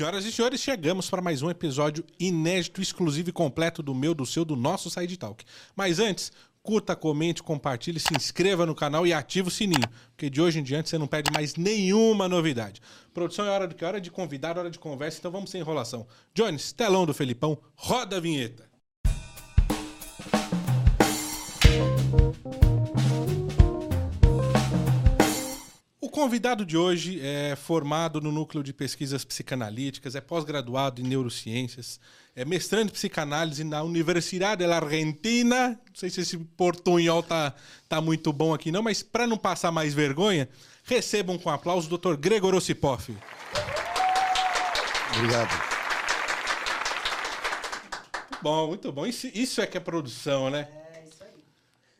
Senhoras e senhores, chegamos para mais um episódio inédito, exclusivo e completo do meu, do seu, do nosso Side Talk. Mas antes, curta, comente, compartilhe, se inscreva no canal e ative o sininho, porque de hoje em diante você não perde mais nenhuma novidade. Produção é hora de que? Hora de convidar, hora de conversa, então vamos sem enrolação. Jones, telão do Felipão, roda a vinheta. Convidado de hoje é formado no Núcleo de Pesquisas Psicanalíticas, é pós-graduado em Neurociências, é mestrando em Psicanálise na Universidade da Argentina. Não sei se esse portunhol tá, tá muito bom aqui não, mas para não passar mais vergonha, recebam com aplauso o Dr. Gregor Ossipoff. Obrigado. Bom, muito bom. Isso, isso é que é produção, né? É, isso aí.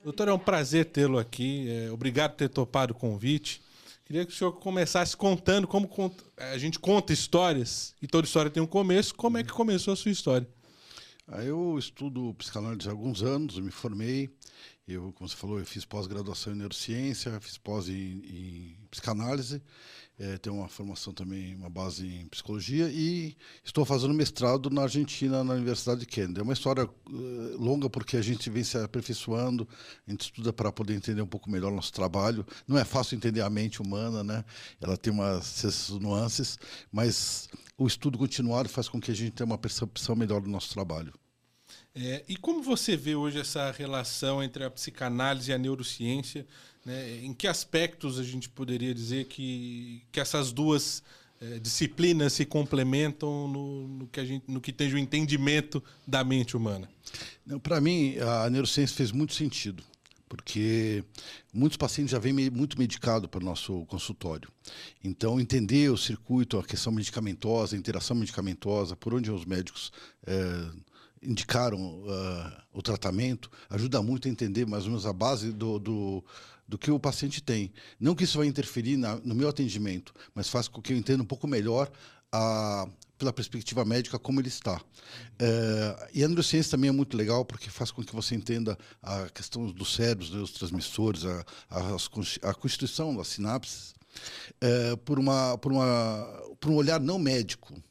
Doutor, é um prazer tê-lo aqui. É, obrigado por ter topado o convite. Queria que o senhor começasse contando como a gente conta histórias, e toda história tem um começo. Como é que começou a sua história? Ah, eu estudo psicanálise há alguns anos, me formei. Eu, como você falou, eu fiz pós-graduação em neurociência, fiz pós em, em psicanálise é, tenho uma formação também, uma base em psicologia e estou fazendo mestrado na Argentina, na Universidade de Kennedy. É uma história uh, longa porque a gente vem se aperfeiçoando, a gente estuda para poder entender um pouco melhor o nosso trabalho. Não é fácil entender a mente humana, né? Ela tem umas nuances, mas o estudo continuado faz com que a gente tenha uma percepção melhor do nosso trabalho. É, e como você vê hoje essa relação entre a psicanálise e a neurociência? Né? Em que aspectos a gente poderia dizer que, que essas duas é, disciplinas se complementam no, no, que a gente, no que tem o entendimento da mente humana? Para mim, a neurociência fez muito sentido porque muitos pacientes já vêm muito medicados para o nosso consultório. Então, entender o circuito, a questão medicamentosa, a interação medicamentosa, por onde os médicos é, indicaram uh, o tratamento, ajuda muito a entender mais ou menos a base do, do, do que o paciente tem. Não que isso vai interferir na, no meu atendimento, mas faz com que eu entenda um pouco melhor a, pela perspectiva médica como ele está. É, e a neurociência também é muito legal porque faz com que você entenda a questão dos cérebros, dos transmissores, a, a, a constituição das sinapses, é, por, uma, por, uma, por um olhar não médico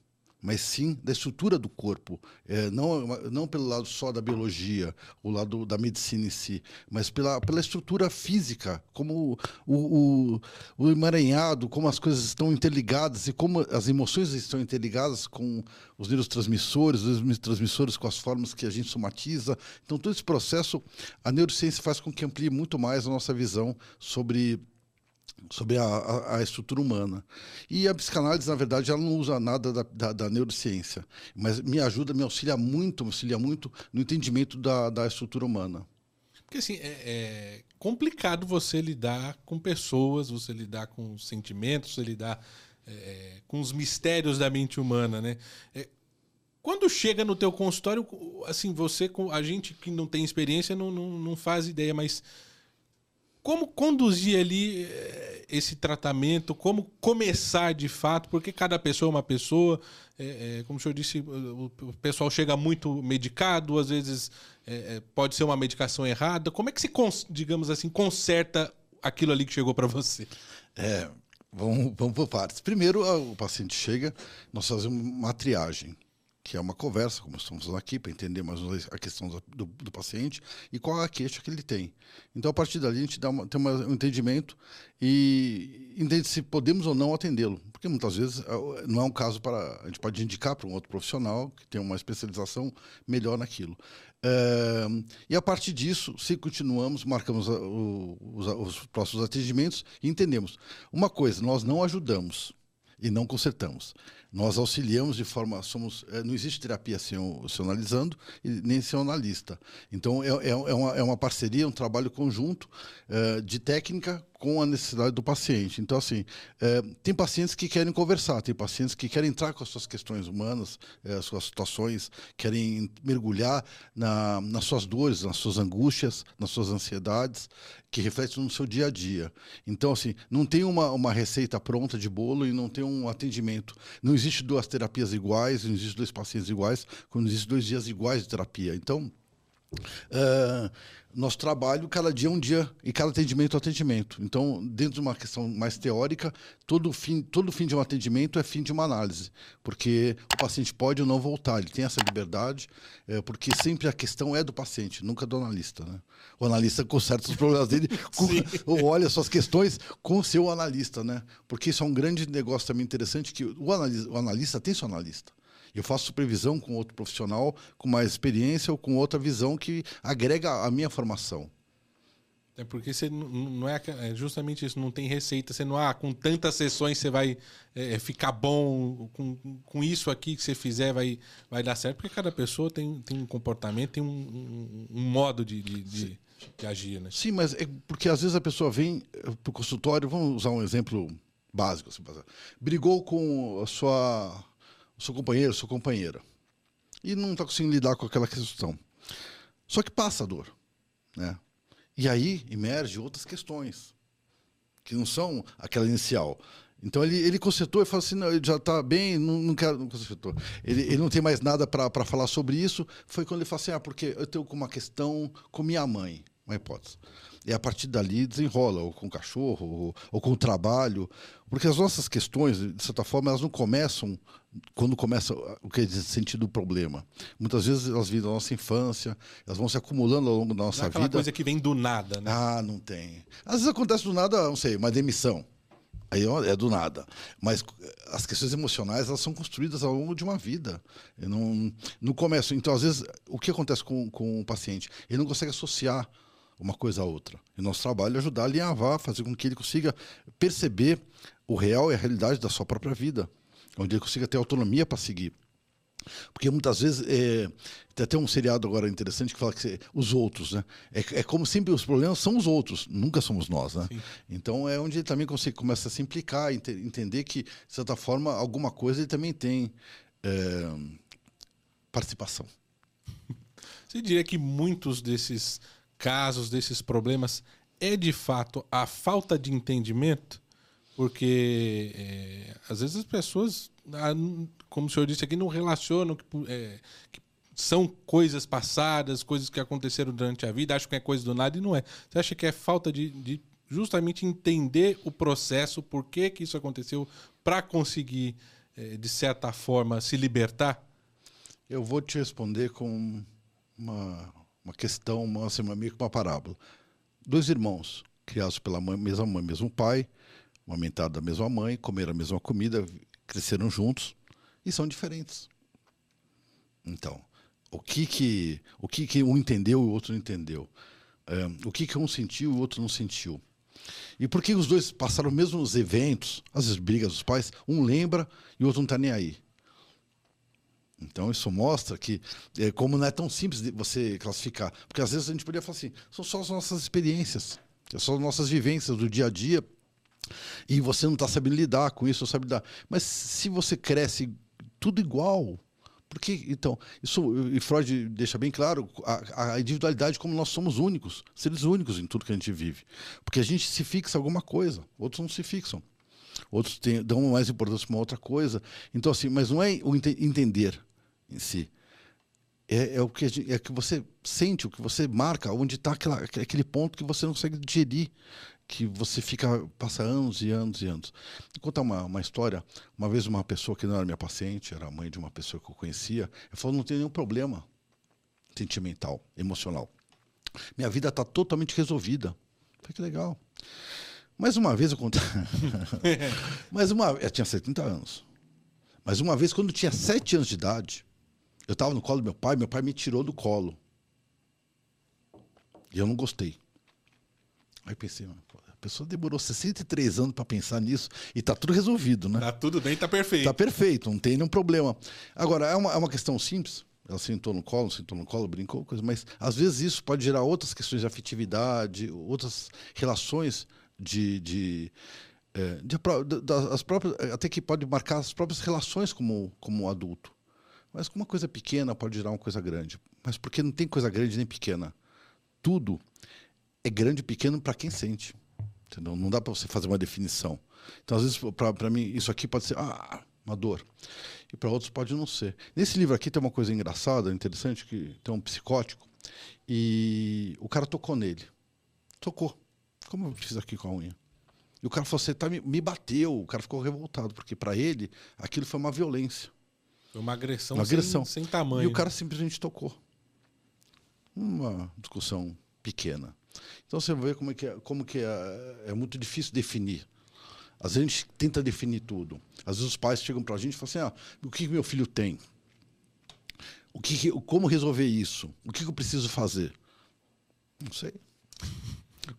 mas sim da estrutura do corpo, é, não, não pelo lado só da biologia, o lado da medicina em si, mas pela, pela estrutura física, como o, o, o emaranhado, como as coisas estão interligadas e como as emoções estão interligadas com os neurotransmissores, os neurotransmissores com as formas que a gente somatiza. Então, todo esse processo, a neurociência faz com que amplie muito mais a nossa visão sobre sobre a, a, a, estrutura humana. E a psicanálise, na verdade, ela não usa nada da, da, da, neurociência, mas me ajuda, me auxilia muito, me auxilia muito no entendimento da, da estrutura humana. Porque assim, é, é, complicado você lidar com pessoas, você lidar com sentimentos, você lidar é, é com os mistérios da mente humana, né? É, quando chega no teu consultório, assim, você, a gente que não tem experiência não, não, não faz ideia, mas como conduzir ali eh, esse tratamento, como começar de fato, porque cada pessoa é uma pessoa, é, é, como o senhor disse, o, pessoal chega muito medicado, às vezes é, pode ser uma medicação errada. Como é que se, digamos assim, conserta aquilo ali que chegou para você? É, vamos, vamos por partes. Primeiro, o paciente chega, nós fazemos uma triagem que é uma conversa, como estamos aqui, para entender mais a questão do, do, paciente e qual é a queixa que ele tem. Então, a partir dali, a gente dá uma, tem uma, um entendimento e entende se podemos ou não atendê-lo. Porque muitas vezes é, não é um caso para. A gente pode indicar para um outro profissional que tem uma especialização melhor naquilo. É, e a partir disso, se continuamos, marcamos o, os, os próximos atendimentos e entendemos. Uma coisa, nós não ajudamos e não consertamos. Nós auxiliamos de forma. somos eh, Não existe terapia sem o, analisando e nem sem o analista. Então, é, é, é, uma, é uma parceria, um trabalho conjunto uh, de técnica com a necessidade do paciente. Então, assim, é, tem pacientes que querem conversar, tem pacientes que querem entrar com as suas questões humanas, é, as suas situações, querem mergulhar na, nas suas dores, nas suas angústias, nas suas ansiedades, que refletem no seu dia a dia. Então, assim, não tem uma, uma receita pronta de bolo e não tem um atendimento. Não existe duas terapias iguais, não existe dois pacientes iguais, quando existe dois dias iguais de terapia. Então, Uh, nosso trabalho, cada dia é um dia e cada atendimento é um atendimento. Então, dentro de uma questão mais teórica, todo fim, todo fim de um atendimento é fim de uma análise, porque o paciente pode ou não voltar, ele tem essa liberdade, é, porque sempre a questão é do paciente, nunca do analista. Né? O analista conserta os problemas dele, com, ou olha suas questões com o seu analista, né? porque isso é um grande negócio também interessante, que o analista, o analista tem seu analista. Eu faço supervisão com outro profissional com mais experiência ou com outra visão que agrega a minha formação. É porque você não é, é justamente isso, não tem receita. Você não, ah, com tantas sessões você vai é, ficar bom, com, com isso aqui que você fizer vai, vai dar certo, porque cada pessoa tem, tem um comportamento, tem um, um, um modo de, de, de, de, agir. Né? Sim, mas é porque às vezes a pessoa vem para o consultório, vamos usar um exemplo básico, assim, brigou com a sua seu companheiro, sua companheira. E não está conseguindo lidar com aquela questão. Só que passa a dor. Né? E aí emerge outras questões, que não são aquela inicial. Então ele, ele consertou e falou assim: não, ele já está bem, não, não quero. Não consertou. Ele, ele não tem mais nada para falar sobre isso. Foi quando ele falou assim: ah, porque eu tenho uma questão com minha mãe, uma hipótese. E a partir dali desenrola, ou com o cachorro, ou, ou com o trabalho. Porque as nossas questões, de certa forma, elas não começam quando começa o que é sentido do problema. Muitas vezes elas vêm da nossa infância, elas vão se acumulando ao longo da nossa não é aquela vida. coisa que vem do nada, né? Ah, não tem. Às vezes acontece do nada, não sei, uma demissão. Aí é do nada. Mas as questões emocionais elas são construídas ao longo de uma vida. não, no começo. Então, às vezes, o que acontece com, com o paciente? Ele não consegue associar uma coisa a outra. E nosso trabalho é ajudar a alinhavar, fazer com que ele consiga perceber o real e a realidade da sua própria vida onde ele consiga ter autonomia para seguir. Porque muitas vezes é, tem até um seriado agora interessante que fala que os outros, né? É, é, como sempre os problemas são os outros, nunca somos nós, né? Sim. Então é onde ele também consegue, começa a se implicar, ent entender que de certa forma alguma coisa ele também tem é, participação. Você diria que muitos desses casos, desses problemas, é de fato a falta de entendimento porque é, às vezes as pessoas, ah, como o senhor disse aqui, não relacionam que, é, que, são coisas passadas, coisas que aconteceram durante a vida, acham que é coisa do nada e não é. Você acha que é falta de, de justamente entender o processo, por que, que isso aconteceu, para conseguir, é, de certa forma, se libertar? Eu vou te responder com uma, uma questão, uma, assim, meio que uma parábola. Dois irmãos, criados pela mãe, mesma mãe, mesmo pai, amamentados da mesma mãe, comeram a mesma comida, cresceram juntos e são diferentes. Então, o que que, o que, que um entendeu e o outro não entendeu? É, o que, que um sentiu e o outro não sentiu? E por que os dois passaram mesmos eventos, às vezes brigas dos pais, um lembra e o outro não está nem aí? Então isso mostra que é, como não é tão simples de você classificar, porque às vezes a gente poderia falar assim, são só as nossas experiências, são as nossas vivências do dia a dia e você não está sabendo lidar com isso, sabe lidar. Mas se você cresce tudo igual, porque então isso e Freud deixa bem claro a, a, individualidade como nós somos únicos, seres únicos em tudo que a gente vive, porque a gente se fixa alguma coisa, outros não se fixam, outros têm, dão mais importância para uma outra coisa. Então assim, mas não é o ente, entender em si, é, é o que é que você sente, o que você marca, onde está aquele ponto que você não consegue digerir que você fica passa anos e anos e anos. Vou contar uma, uma história. Uma vez uma pessoa que não era minha paciente, era a mãe de uma pessoa que eu conhecia, ela falou: não tem nenhum problema sentimental, emocional. Minha vida está totalmente resolvida. Falei que legal. Mais uma vez eu contei. Mais uma eu tinha 70 anos. Mas uma vez, quando eu tinha 7 anos de idade, eu estava no colo do meu pai, meu pai me tirou do colo. E eu não gostei. Aí pensei, a pessoa demorou 63 anos para pensar nisso e está tudo resolvido, né? Tá tudo bem, tá perfeito. Tá perfeito, não tem nenhum problema. Agora, é uma, é uma questão simples. Ela sentou no colo, sentou no colo, brincou, coisa, mas às vezes isso pode gerar outras questões de afetividade, outras relações de, de é, de, das próprias, até que pode marcar as próprias relações como, como adulto. Mas uma coisa pequena pode gerar uma coisa grande. Mas porque não tem coisa grande nem pequena. Tudo é grande e pequeno para quem sente. Entendeu? Não dá para você fazer uma definição. Então, às vezes, para mim, isso aqui pode ser ah, uma dor. E para outros pode não ser. Nesse livro aqui tem uma coisa engraçada, interessante, que tem um psicótico E o cara tocou nele. Tocou. Como eu fiz aqui com a unha. E o cara falou: Você tá, me, me bateu. O cara ficou revoltado, porque para ele aquilo foi uma violência. Foi uma agressão, Uma agressão. Sem, sem tamanho. E o cara simplesmente tocou. Uma discussão pequena. Então você vê como é que é, como que é, é muito difícil definir. Às vezes a gente tenta definir tudo. Às vezes os pais chegam para a gente e falam assim: ah, o que, que meu filho tem? O que, que- como resolver isso? O que, que eu preciso fazer? Não sei.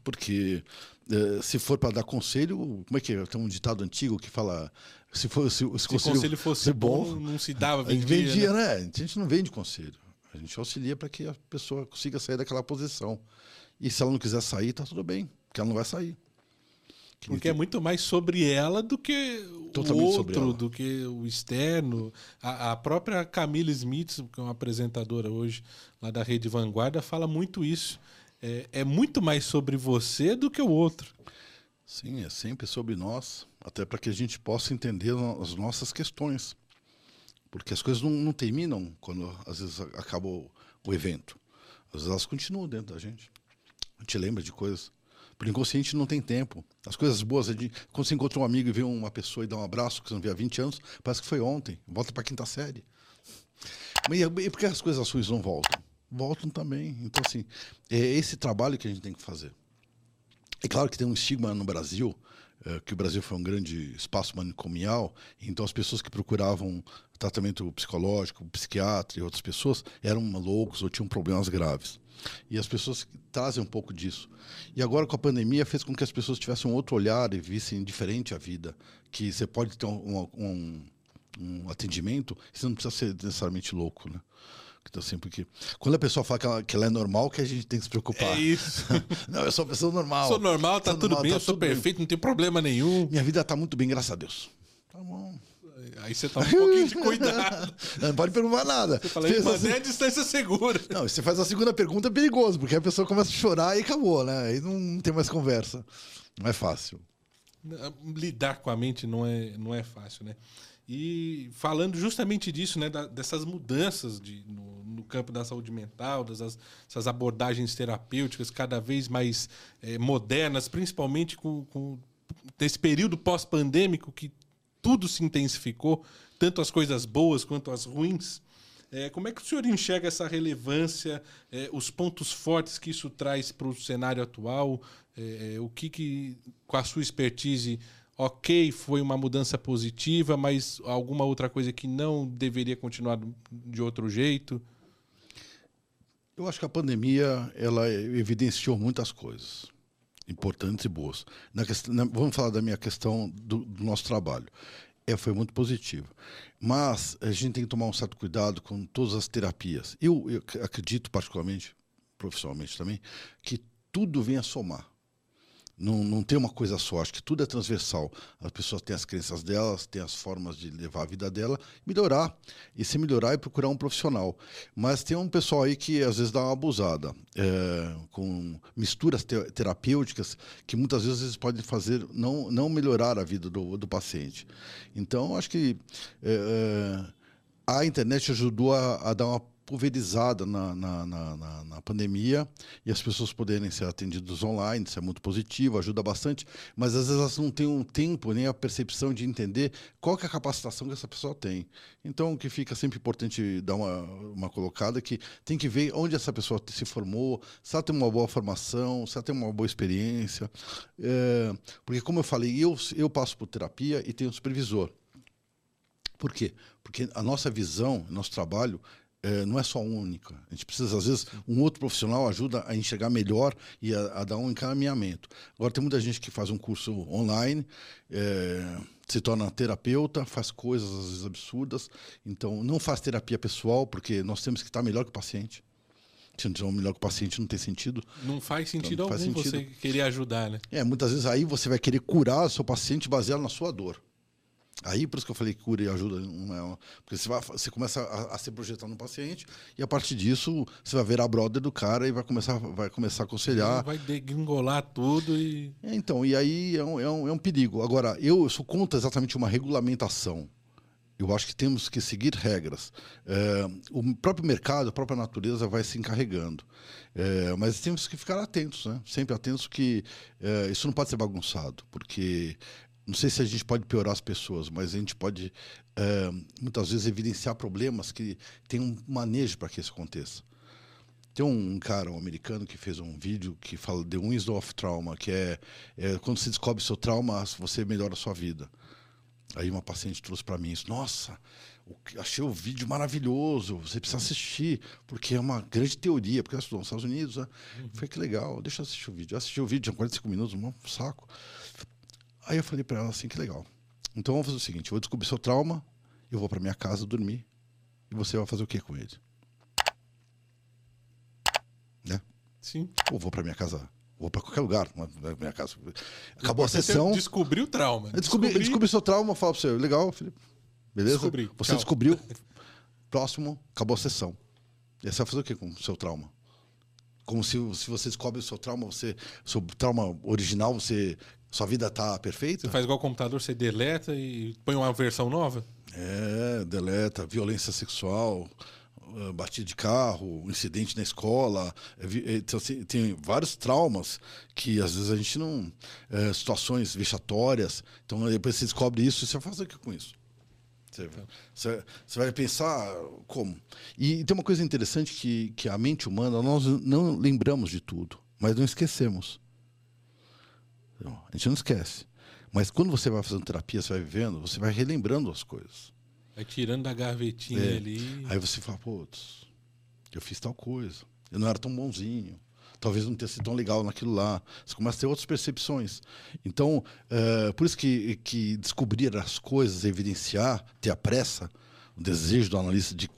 Porque eh, se for para dar conselho, como é que é? Tem um ditado antigo que fala: se, for, se, se Se o conselho fosse bom, não se dava, vendia. vendia, né? né? A gente não vende conselho. A gente auxilia para que a pessoa consiga sair daquela posição. E se ela não quiser sair, tá tudo bem, porque ela não vai sair. Que Porque é muito mais sobre ela do que o Totalmente sobre outro, do que o externo. A, a própria Camila Smith, que é uma apresentadora hoje lá da Rede Vanguarda, fala muito isso. É, é muito mais sobre você do que o outro. Sim, é sempre sobre nós, até para que a gente possa entender as nossas questões. Porque as coisas não, não terminam quando, às vezes, acaba o, evento. Às vezes elas continuam dentro da gente. A gente lembra de coisas. Por inconsciente não tem tempo. As coisas boas, gente- quando você encontra um amigo e vê uma pessoa e dá um abraço que você não vê há 20 anos, parece que foi ontem. Volta para a quinta série. E e por que as coisas ruins não voltam? Voltam também. Então, assim, é esse trabalho que a gente tem que fazer. É claro que tem um estigma no Brasil, eh, que o Brasil foi um grande espaço manicomial, então as pessoas que procuravam tratamento psicológico, psiquiatra e outras pessoas eram loucos ou tinham problemas graves. E as pessoas trazem um pouco disso. E agora com a pandemia fez com que as pessoas tivessem um outro olhar e vissem diferente a vida, que você pode ter um, um, um atendimento você não precisa ser necessariamente louco, né? Então, assim, porque quando a pessoa fala que ela, que ela é normal, que a gente tem que se preocupar. É isso. Não, eu sou uma pessoa normal. sou normal, tá Sou tudo normal, bem, tá eu sou tudo bem. perfeito, não tem problema nenhum. Minha vida tá muito bem, graças a Deus. Tá bom. Aí você tá um pouquinho de cuidado. Não pode perguntar nada. Você fala, aí, manter a distância segura. Não, você faz a segunda pergunta é perigoso, porque a pessoa começa a chorar e acabou, né? Aí não tem mais conversa. Não é fácil. lidar com a mente não é, não é fácil, né? E falando justamente disso, né, dessas mudanças de, no, no campo da saúde mental, dessas essas abordagens terapêuticas cada vez mais eh, modernas, principalmente com, com período pós-pandêmico que tudo se intensificou, tanto as coisas boas quanto as ruins. É, como é que o senhor enxerga essa relevância, é, os pontos fortes que isso traz para o cenário atual? É, é, o que, que, com a sua expertise, ok, foi uma mudança positiva, mas alguma outra coisa que não deveria continuar de outro jeito? Eu acho que a pandemia ela evidenciou muitas coisas importantes e boas. Na questão, na- vamos falar da minha questão do, do nosso trabalho. É, foi muito positivo. Mas a gente tem que tomar um certo cuidado com todas as terapias. Eu, eu ac- acredito, particularmente, profissionalmente também, que tudo vem a somar. Não, não tem uma coisa só, acho que tudo é transversal. As pessoas têm as crenças delas, têm as formas de levar a vida dela, melhorar. E se melhorar é procurar um profissional. Mas tem um pessoal aí que às vezes dá uma abusada, é, com misturas te- terapêuticas que muitas vezes podem fazer não, não melhorar a vida do, do paciente. Então, acho que é, é, a internet ajudou a, a dar uma pulverizada na, na, na, na- pandemia e as pessoas poderem ser atendidas online, isso é muito positivo, ajuda bastante, mas às vezes elas não têm um tempo nem a percepção de entender qual é a capacitação que essa pessoa tem. Então, o que fica sempre importante dar uma, uma colocada é que tem que ver onde essa pessoa se formou, se ela tem uma boa formação, se ela tem uma boa experiência. É, porque, como eu falei, eu, eu passo por terapia e tenho supervisor. Por quê? Porque a nossa visão, nosso trabalho, eh, não é só única. A gente precisa, às vezes, um outro profissional ajuda a enxergar melhor e a, a dar um encaminhamento. Agora, tem muita gente que faz um curso online, eh, se torna terapeuta, faz coisas, às vezes, absurdas. Então, não faz terapia pessoal, porque nós temos que estar melhor que o paciente. Se não estiver melhor que o paciente, não tem sentido. Não faz sentido Não faz algum sentido. você querer ajudar, né? É, muitas vezes aí você vai querer curar o seu paciente baseado na sua dor. Aí, por isso que eu falei que cura e ajuda, não é uma- porque você, vai, você começa a, a se projetar no paciente e a partir disso você vai ver a brother do cara e vai começar, vai começar a aconselhar. Vai degringolar tudo e. É, então, e aí é um, é um, é um perigo. Agora, eu sou contra exatamente uma regulamentação. Eu acho que temos que seguir regras. É, o próprio mercado, a própria natureza vai se encarregando. É, mas temos que ficar atentos, né? sempre atentos que é, isso não pode ser bagunçado, porque não sei se a gente pode piorar as pessoas, mas a gente pode é, muitas vezes evidenciar problemas que tem um manejo para que isso aconteça. Tem um cara, um americano, que fez um vídeo que fala The Wings of Trauma, que é, é quando você descobre seu trauma, você melhora a sua vida. Aí uma paciente trouxe para mim isso. Nossa, achei o vídeo maravilhoso. Você precisa assistir, porque é uma grande teoria. Porque eu estudou nos Estados Unidos. Né? Uhum. Foi que legal, deixa eu assistir o vídeo. Eu assisti o vídeo, tinha 45 minutos, um saco. Aí eu falei para ela assim: que legal. Então vamos fazer o seguinte: eu vou descobrir seu trauma, eu vou para minha casa dormir, e você vai fazer o que com ele? Né? Sim. Ou vou para minha casa vou para qualquer lugar, minha casa. Acabou a sessão. Descobriu o trauma. Descobri, descobri... descobri seu trauma, falo para você, legal, Felipe. Beleza? Descobri. Você Tchau. descobriu. Próximo, acabou a sessão. E você vai fazer o que com o seu trauma? Como se, se você descobre o seu trauma, você, seu trauma original, você, sua vida está perfeita? Você faz igual computador, você deleta e põe uma versão nova? É, deleta, violência sexual, ah, batida de carro, incidente na escola, é é, então, assim, tem vários traumas que às vezes a gente não. É, situações vexatórias. Então depois você descobre isso e você fazer o que com isso? Você, vai pensar como? E tem uma coisa interessante que, que a mente humana, nós não lembramos de tudo, mas não esquecemos. A gente não esquece. Mas quando você vai fazendo terapia, você vai vivendo, você vai relembrando as coisas. Vai tirando da gavetinha é. ali. Aí você fala, putz, eu fiz tal coisa. Eu não era tão bonzinho. Talvez não tenha sido tão legal naquilo lá. Você começa a ter outras percepções. Então, é, por isso que, que descobrir as coisas, evidenciar, ter a pressa, o desejo do analista de,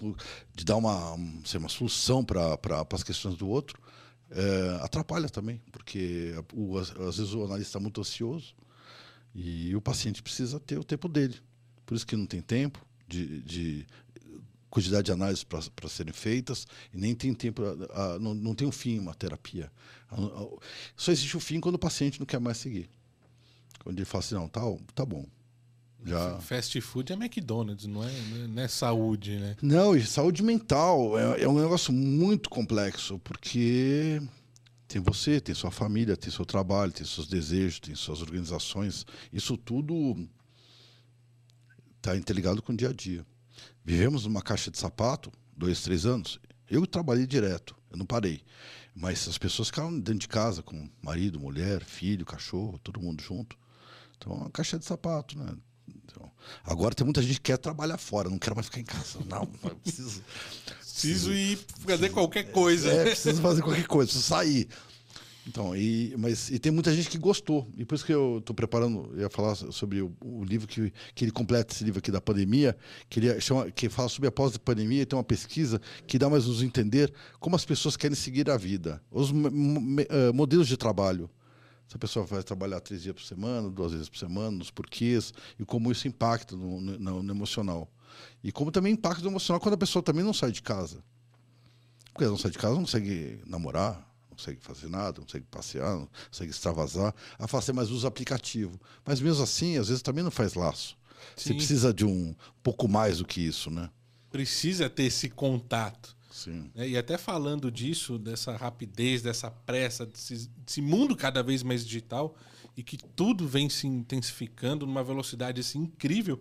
de dar uma, sei, uma solução para pra, as questões do outro, é, atrapalha também. Porque o, às vezes o analista está muito ansioso e o paciente precisa ter o tempo dele. Por isso que não tem tempo, de, de quantidade de análises para serem feitas e nem tem tempo, a, a, não, não tem um fim uma terapia. A, só existe o um fim quando o paciente não quer mais seguir. Quando ele fala assim, não, tá, tá bom. Já... Fast food é McDonald's, não é, não é saúde, né? Não, e saúde mental é, é um negócio muito complexo, porque tem você, tem sua família, tem seu trabalho, tem seus desejos, tem suas organizações. Isso tudo está interligado com o dia a dia. Vivemos numa caixa de sapato, dois, três anos. Eu trabalhei direto, eu não parei. Mas as pessoas ficaram dentro de casa com marido, mulher, filho, cachorro, todo mundo junto. Então, é uma caixa de sapato, né? Então, agora tem muita gente que quer trabalhar fora, não quer mais ficar em casa. Não, preciso. preciso ir fazer qualquer coisa. É, preciso fazer qualquer coisa, preciso sair. Então, e, mas e tem muita gente que gostou. E por isso que eu estou preparando, eu ia falar sobre o, o, livro que, que ele completa esse livro aqui da pandemia, que ele chama, que fala sobre a pós-pandemia, tem uma pesquisa que dá mais nos entender como as pessoas querem seguir a vida, os uh, modelos de trabalho. Se a pessoa vai trabalhar três dias por semana, duas vezes por semana, nos porquês, e como isso impacta no, no, no emocional. E como também impacta no emocional quando a pessoa também não sai de casa. Porque ela não sai de casa, não consegue namorar, não consegue fazer nada, não consegue passear, não consegue extravasar. A fazer mais uso aplicativo. Mas mesmo assim, às vezes também não faz laço. Sim. Você precisa de um pouco mais do que isso, né? Precisa ter esse contato. Sim. É, e até falando disso, dessa rapidez, dessa pressa, desse, desse, mundo cada vez mais digital e que tudo vem se intensificando numa velocidade assim, incrível.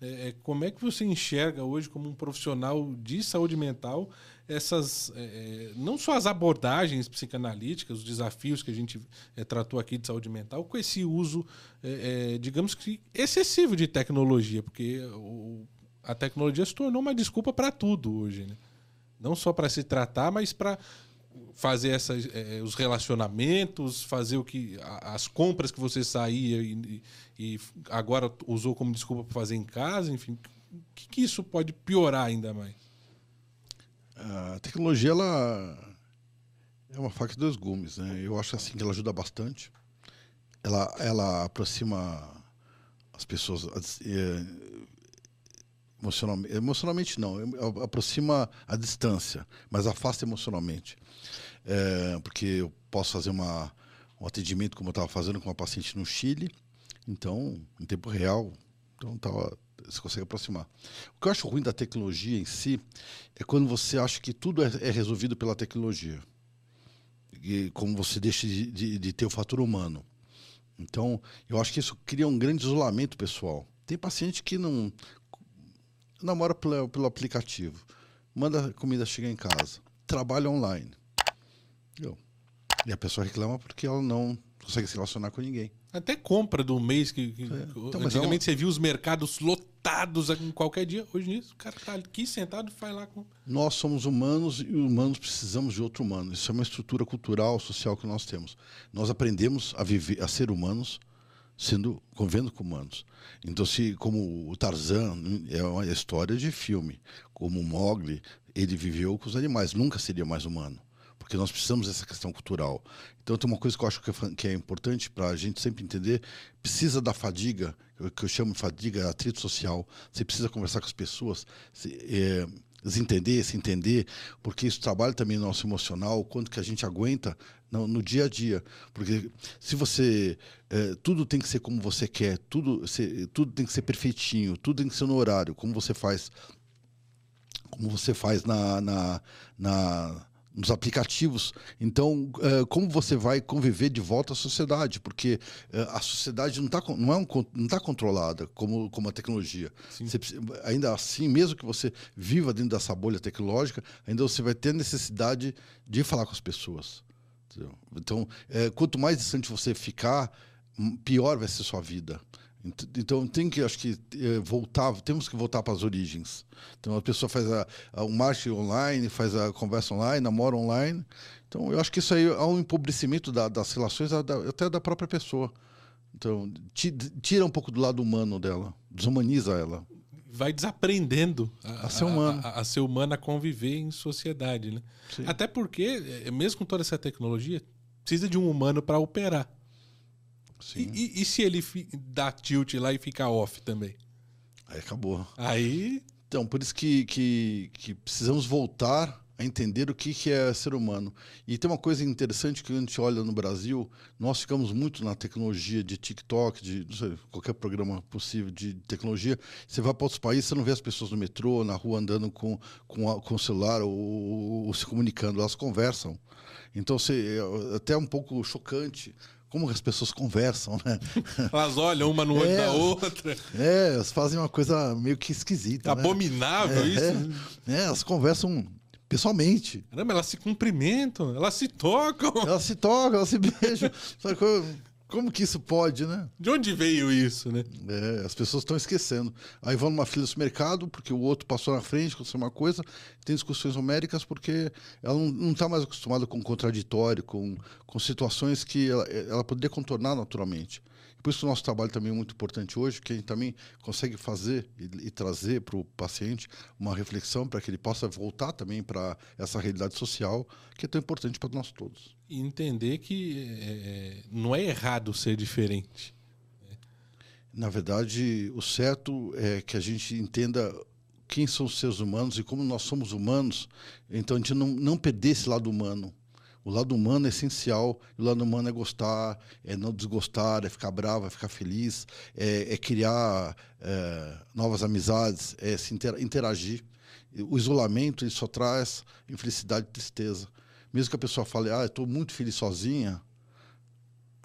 É, é como é que você enxerga hoje como um profissional de saúde mental essas é, é, não só as abordagens psicanalíticas, os desafios que a gente é, tratou aqui de saúde mental, com esse uso, é, é digamos que excessivo de tecnologia, porque o, a tecnologia se tornou uma desculpa para tudo hoje, né? Não só para se tratar, mas para fazer essas, é, os relacionamentos, fazer o que as compras que você saía e, e agora usou como desculpa para fazer em casa, enfim, o que, que isso pode piorar ainda mais? A tecnologia ela é uma faca de dois gumes, né? Eu acho assim que ela ajuda bastante. Ela ela aproxima as pessoas é, emocionalmente, emocionalmente não, aproxima a distância, mas afasta emocionalmente. É, porque eu posso fazer uma, um atendimento como eu estava fazendo com uma paciente no Chile, então em tempo real, então estava você consegue aproximar. O que eu acho ruim da tecnologia em si é quando você acha que tudo é, é resolvido pela tecnologia. E como você deixa de, de, de ter o fator humano. Então, eu acho que isso cria um grande isolamento pessoal. Tem paciente que não namora pelo, pelo aplicativo, manda a comida chegar em casa, trabalha online. E a pessoa reclama porque ela não consegue se relacionar com ninguém. Até compra do mês que, que é. então, é antigamente é você viu os mercados lotados em qualquer dia. Hoje nisso, o cara tá aqui sentado e vai lá com. Nós somos humanos e humanos precisamos de outro humano. Isso é uma estrutura cultural, social que nós temos. Nós aprendemos a viver, a ser humanos, sendo convivendo com humanos. Então, se como o Tarzan é uma história de filme, como o Mogli, ele viveu com os animais, nunca seria mais humano porque nós precisamos dessa questão cultural. Então, tem uma coisa que eu acho que é, é importante para a gente sempre entender: precisa da fadiga, que eu chamo de fadiga, atrito social. Você precisa conversar com as pessoas, se, é, se entender, se entender, porque isso trabalha também no nosso emocional, o quanto que a gente aguenta no, no dia a dia. Porque se você. É, tudo tem que ser como você quer, tudo, se, tudo tem que ser perfeitinho, tudo tem que ser no horário, como você faz. Como você faz na, na, na nos aplicativos. Então, uh, como você vai conviver de volta à sociedade? Porque uh, a sociedade não está não é um, não tá controlada como, como a tecnologia. Você, ainda assim, mesmo que você viva dentro dessa bolha tecnológica, ainda você vai ter necessidade de falar com as pessoas. Entendeu? Então, uh, quanto mais distante você ficar, pior vai ser sua vida. Então tem que, acho que eh, voltar, temos que voltar para as origens. Então a pessoa faz a, a, um marketing online, faz a conversa online, namora online. Então eu acho que isso aí é um empobrecimento da, das relações até da própria pessoa. Então tira um pouco do lado humano dela, desumaniza ela. Vai desaprendendo a, a ser humano, a, a, ser humano, a conviver em sociedade, né? Até porque, eh, mesmo com toda essa tecnologia, precisa de um humano para operar. E, e, e, se ele dá tilt lá e fica off também? Aí acabou. Aí. Então, por isso que, que, que precisamos voltar a entender o que, que é ser humano. E tem uma coisa interessante que a gente olha no Brasil, nós ficamos muito na tecnologia de TikTok, de sei, qualquer programa possível de tecnologia. Você vai para outros países, você não vê as pessoas no metrô, na rua andando com, com, com o celular ou, ou, ou se comunicando, elas conversam. Então, você, é até um pouco chocante como as pessoas conversam, né? Elas olham uma no olho é, da outra. É, elas fazem uma coisa meio que esquisita. Né? Abominável né? isso. É, é, elas conversam pessoalmente. Caramba, elas se cumprimentam, elas se tocam. Elas se tocam, elas se beijam. Como que isso pode, né? De onde veio isso, né? É, as pessoas estão esquecendo. Aí vão numa fila do mercado porque o outro passou na frente, aconteceu uma coisa, tem discussões homéricas porque ela não está mais acostumada com contraditório, com, com situações que ela, ela poderia contornar naturalmente. Por isso o nosso trabalho também é muito importante hoje, que a gente também consegue fazer e, e trazer para o paciente uma reflexão para que ele possa voltar também para essa realidade social que é tão importante para nós todos. E entender que é, é, não é errado ser diferente. Na verdade, o certo é que a gente entenda quem são os seres humanos e como nós somos humanos, então a gente não, não perder esse lado humano o lado humano é essencial. O lado humano é gostar, é não desgostar, é ficar bravo, é ficar feliz, é, é criar é, novas amizades, é se interagir. O isolamento ele só traz infelicidade e tristeza. Mesmo que a pessoa fale, ah, estou muito feliz sozinha,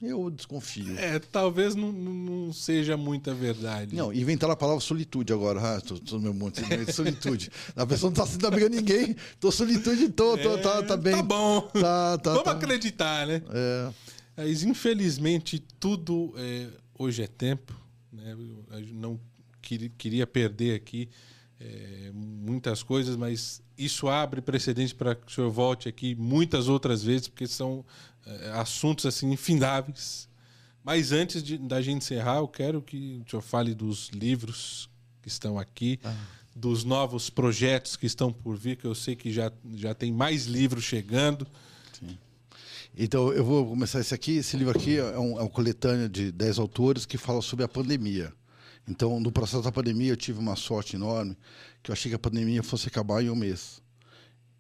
eu desconfio. É, talvez não, não seja muita verdade. Não, inventaram a palavra solitude agora. Ah, tô, tô meu monte de solitude. A pessoa não está sendo amiga de ninguém. Tô solitude, tô, tô, tá, tá bem. Tá bom. Tá, tá, Vamos tá. acreditar, né? É. Mas, infelizmente, tudo é, hoje é tempo. Né? Eu não queria, perder aqui é, muitas coisas, mas isso abre precedente para que o senhor volte aqui muitas outras vezes, porque são é, assuntos assim infindáveis. Mas antes de, da gente encerrar, eu quero que o senhor fale dos livros que estão aqui, ah. dos novos projetos que estão por vir, que eu sei que já, já tem mais livros chegando. Sim. Então, eu vou começar esse aqui. Esse livro aqui é um, é um coletâneo de 10 autores que fala sobre a pandemia. Então, no processo da pandemia, eu tive uma sorte enorme, que eu achei que a pandemia fosse acabar em um mês.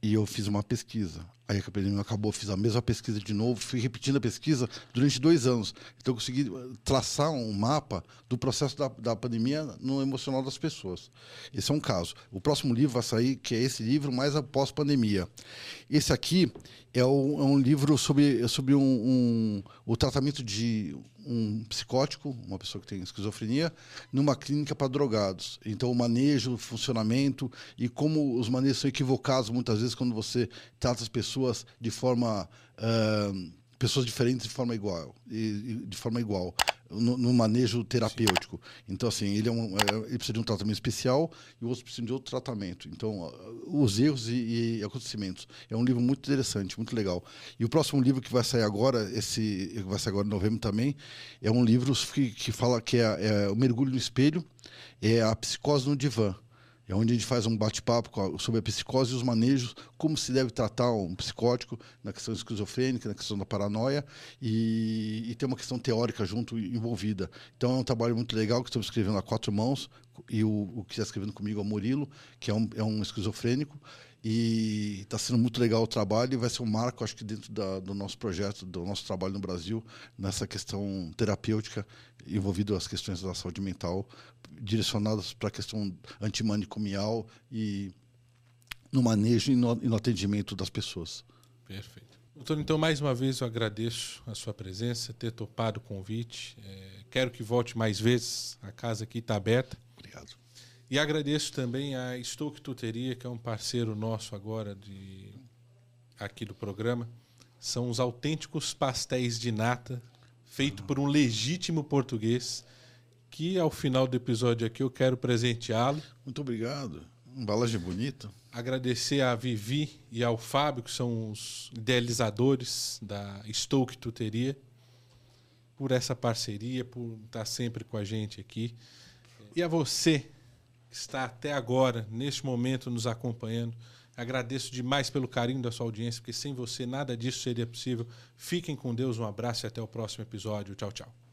E eu fiz uma pesquisa. Aí a pandemia acabou, fiz a mesma pesquisa de novo, fui repetindo a pesquisa durante dois anos. Então eu consegui eh, traçar um mapa do processo da, da pandemia no emocional das pessoas. Esse é um caso. O próximo livro vai sair, que é esse livro, mais após pandemia. Esse aqui é, um, é um livro sobre, sobre um, um, o tratamento de um psicótico, uma pessoa que tem esquizofrenia, numa clínica para drogados. Então, o manejo, o funcionamento e como os manejos são equivocados muitas vezes quando você trata as pessoas de forma. Uh, pessoas diferentes de forma igual. de forma igual no, no, manejo terapêutico. Então, assim, ele, é um, é, ele precisa de um tratamento especial e o outro precisa de outro tratamento. Então, os erros e, e, acontecimentos. É um livro muito interessante, muito legal. E o próximo livro que vai sair agora, esse vai sair agora em novembro também, é um livro que, que fala que é, é o mergulho no espelho, é a psicose no divã. É onde a gente faz um bate-papo sobre a psicose e os manejos, como se deve tratar um psicótico na questão esquizofrênica, na questão da paranoia, e, e tem uma questão teórica junto envolvida. Então é um trabalho muito legal que estamos escrevendo a quatro mãos, e o, o que está escrevendo comigo é o Murilo, que é um, é um esquizofrênico, e está sendo muito legal o trabalho e vai ser um marco, acho que, dentro da, do nosso projeto, do nosso trabalho no Brasil, nessa questão terapêutica envolvida as questões da saúde mental, direcionadas para a questão antimanicomial e no manejo e no, e no atendimento das pessoas. Perfeito. Doutor, então, mais uma vez eu agradeço a sua presença, ter topado o convite. É, quero que volte mais vezes, a casa aqui está aberta. E agradeço também a Stoke Tuteria, que é um parceiro nosso agora de aqui do programa. São os autênticos pastéis de nata, feito por um legítimo português, que ao final do episódio aqui eu quero presenteá-lo. Muito obrigado. Um balagem bonito. Agradecer a Vivi e ao Fábio, que são os idealizadores da Stoke Tuteria, por essa parceria, por estar sempre com a gente aqui. E a você, está até agora, neste momento, nos acompanhando. Agradeço demais pelo carinho da sua audiência, porque sem você nada disso seria possível. Fiquem com Deus, um abraço e até o próximo episódio. Tchau, tchau.